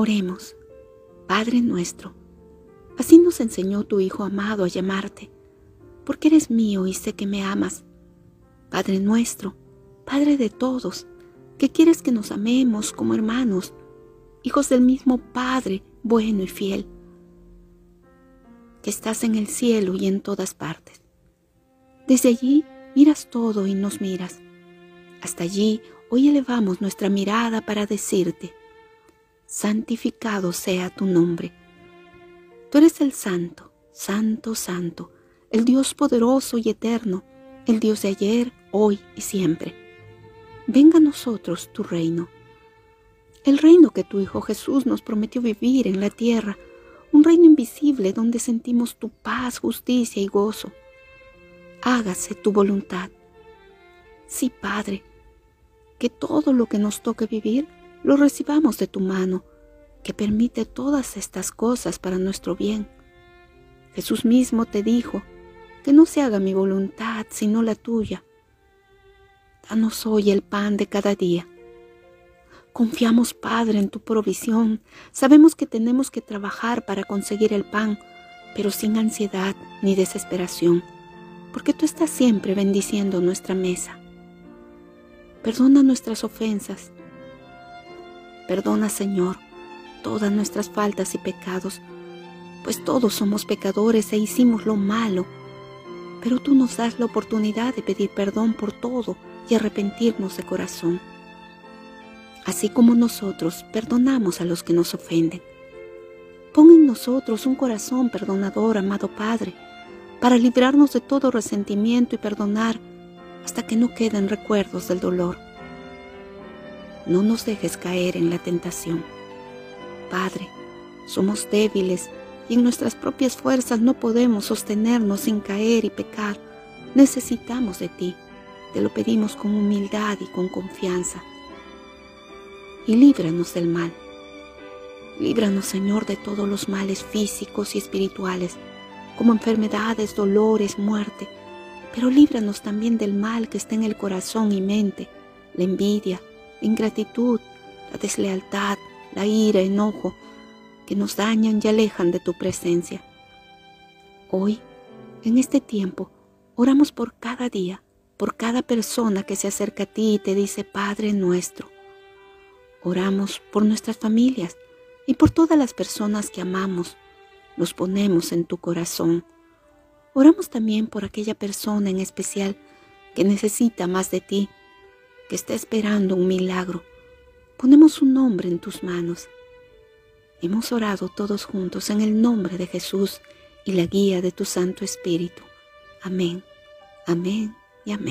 Oremos, Padre nuestro, así nos enseñó tu Hijo amado a llamarte, porque eres mío y sé que me amas. Padre nuestro, Padre de todos, que quieres que nos amemos como hermanos, hijos del mismo Padre bueno y fiel, que estás en el cielo y en todas partes. Desde allí miras todo y nos miras. Hasta allí hoy elevamos nuestra mirada para decirte, santificado sea tu nombre. Tú eres el santo, santo, santo, el Dios poderoso y eterno, el Dios de ayer, hoy y siempre. Venga a nosotros tu reino, el reino que tu Hijo Jesús nos prometió vivir en la tierra, un reino invisible donde sentimos tu paz, justicia y gozo. Hágase tu voluntad. Sí, Padre, que todo lo que nos toque vivir lo recibamos de tu mano, que permite todas estas cosas para nuestro bien. Jesús mismo te dijo, que no se haga mi voluntad sino la tuya. Danos hoy el pan de cada día. Confiamos, Padre, en tu provisión. Sabemos que tenemos que trabajar para conseguir el pan, pero sin ansiedad ni desesperación, porque tú estás siempre bendiciendo nuestra mesa. Perdona nuestras ofensas Perdona, Señor, todas nuestras faltas y pecados, pues todos somos pecadores e hicimos lo malo, pero tú nos das la oportunidad de pedir perdón por todo y arrepentirnos de corazón, así como nosotros perdonamos a los que nos ofenden. Pon en nosotros un corazón perdonador, amado Padre, para librarnos de todo resentimiento y perdonar hasta que no queden recuerdos del dolor no nos dejes caer en la tentación. Padre, somos débiles y en nuestras propias fuerzas no podemos sostenernos sin caer y pecar. Necesitamos de ti. Te lo pedimos con humildad y con confianza. Y líbranos del mal. Líbranos, Señor, de todos los males físicos y espirituales, como enfermedades, dolores, muerte. Pero líbranos también del mal que está en el corazón y mente, la envidia, ingratitud, la deslealtad, la ira, enojo, que nos dañan y alejan de tu presencia. Hoy, en este tiempo, oramos por cada día, por cada persona que se acerca a ti y te dice Padre nuestro. Oramos por nuestras familias y por todas las personas que amamos. Los ponemos en tu corazón. Oramos también por aquella persona en especial que necesita más de ti que está esperando un milagro. Ponemos un nombre en tus manos. Hemos orado todos juntos en el nombre de Jesús y la guía de tu Santo Espíritu. Amén, amén y amén.